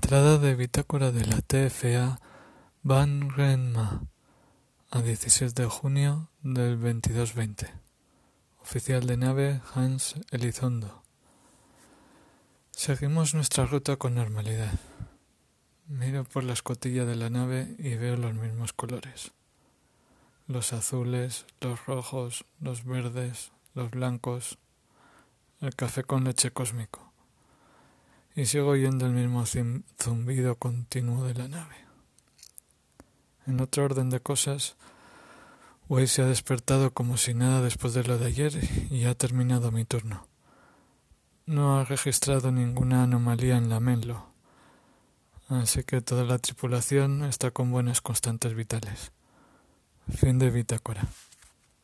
Entrada de bitácora de la TFA Van Renma a 16 de junio del 2220. Oficial de nave Hans Elizondo. Seguimos nuestra ruta con normalidad. Miro por la escotilla de la nave y veo los mismos colores. Los azules, los rojos, los verdes, los blancos, el café con leche cósmico y sigo oyendo el mismo zumbido continuo de la nave. En otro orden de cosas, Way se ha despertado como si nada después de lo de ayer y ha terminado mi turno. No ha registrado ninguna anomalía en la Menlo, así que toda la tripulación está con buenas constantes vitales. Fin de bitácora.